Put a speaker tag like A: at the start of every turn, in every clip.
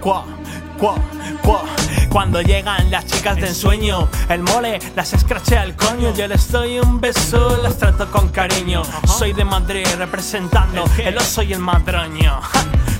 A: Cuá, cuá, cuá. Cuando llegan las chicas de ensueño, el mole las escrachea el coño. Yo les doy un beso, las trato con cariño. Soy de Madrid representando el oso y el madroño.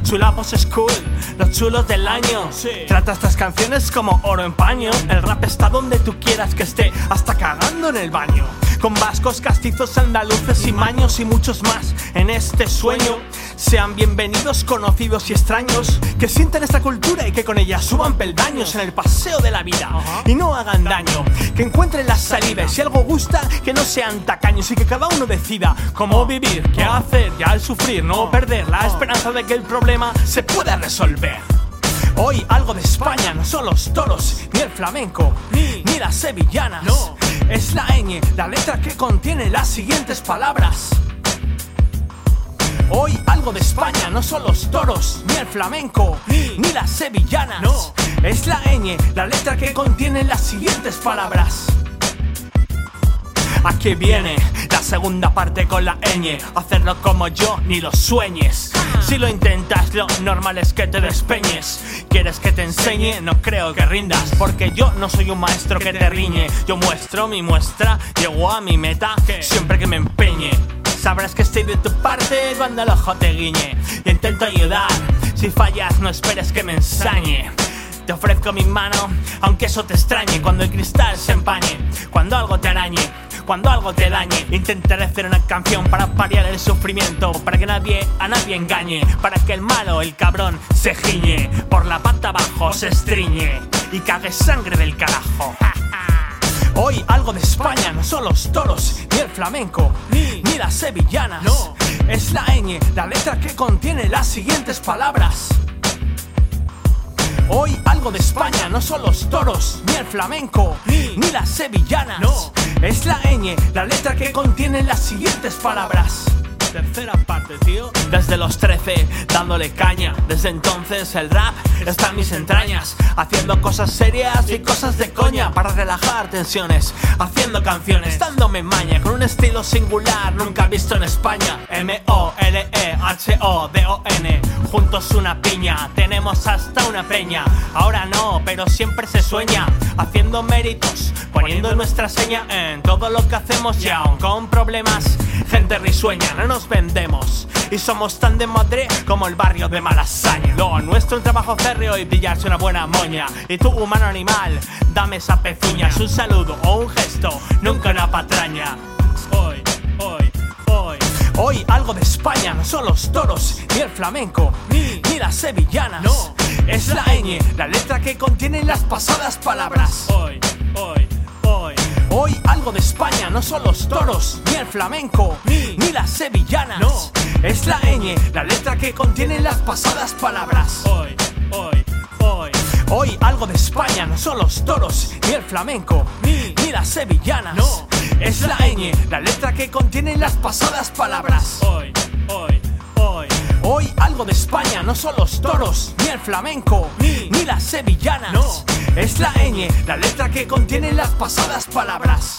A: Chulapos es cool, los chulos del año. Trata estas canciones como oro en paño. El rap está donde tú quieras que esté, hasta cagando en el baño. Con vascos, castizos, andaluces y maños y muchos más en este sueño. Sean bienvenidos, conocidos y extraños que sienten esta cultura y que con ella suban peldaños en el paseo de la vida y no hagan daño. Que encuentren las salidas, si algo gusta, que no sean tacaños y que cada uno decida cómo vivir, qué hacer y al sufrir, no perder la esperanza de que el problema se pueda resolver. Hoy algo de España no son los toros, ni el flamenco, ni las sevillanas. Es la ñ, la letra que contiene las siguientes palabras. Hoy algo de España no son los toros, ni el flamenco, ni las sevillanas. Es la ñ, la letra que contiene las siguientes palabras. Aquí viene la segunda parte con la ñ. Hacerlo como yo, ni lo sueñes. Si lo intentas, lo normal es que te despeñes. ¿Quieres que te enseñe? No creo que rindas, porque yo no soy un maestro que te riñe. Yo muestro mi muestra, llego a mi meta siempre que me empeñe. Sabrás que estoy de tu parte cuando el ojo te guiñe. Y intento ayudar. Si fallas, no esperes que me ensañe. Te ofrezco mi mano, aunque eso te extrañe. Cuando el cristal se empañe, cuando algo te arañe, cuando algo te dañe. Intentaré hacer una canción para paliar el sufrimiento, para que nadie a nadie engañe, para que el malo, el cabrón, se giñe, por la pata abajo se estriñe y cague sangre del carajo. Hoy algo de España no son los toros, ni el flamenco, ni, las sevillanas. Es la ñ, la letra que contiene las siguientes palabras. Hoy algo de España no son los toros, ni el flamenco, ni las sevillanas. Es la ñ, la letra que contiene las siguientes palabras. Tercera parte, tío. Desde los 13, dándole caña. Desde entonces el rap está en mis entrañas. Haciendo cosas serias y cosas de coña para relajar tensiones. Haciendo canciones, dándome maña con un estilo singular nunca visto en España. M-O-L-E-H-O-D-O-N. Juntos una piña, tenemos hasta una peña. Ahora no, pero siempre se sueña. Haciendo méritos, poniendo nuestra seña en todo lo que hacemos y aún con problemas. Gente risueña, no nos vendemos. Y somos tan de Madrid como el barrio de Malasaña. Lo nuestro un trabajo férreo y pillarse una buena moña. Y tú, humano animal, dame esa pezuña. Un saludo o un gesto, nunca una patraña. Hoy, hoy, hoy. Hoy algo de España no son los toros, ni el flamenco, ni, ni las sevillanas. Es la ñ, la letra que contiene las pasadas palabras. Hoy, hoy, hoy. Algo de España no son los toros, ni el flamenco, ni las sevillanas. Es la ñ, la letra que contiene las pasadas palabras. Hoy, hoy, hoy. Hoy algo de España no son los toros, ni el flamenco, ni las sevillanas. Es la ñ, la letra que contiene las pasadas palabras. Hoy, hoy, hoy. Hoy algo de España no son los toros, ni el flamenco, ni las sevillanas. Es la ñ, la letra que contiene las pasadas palabras.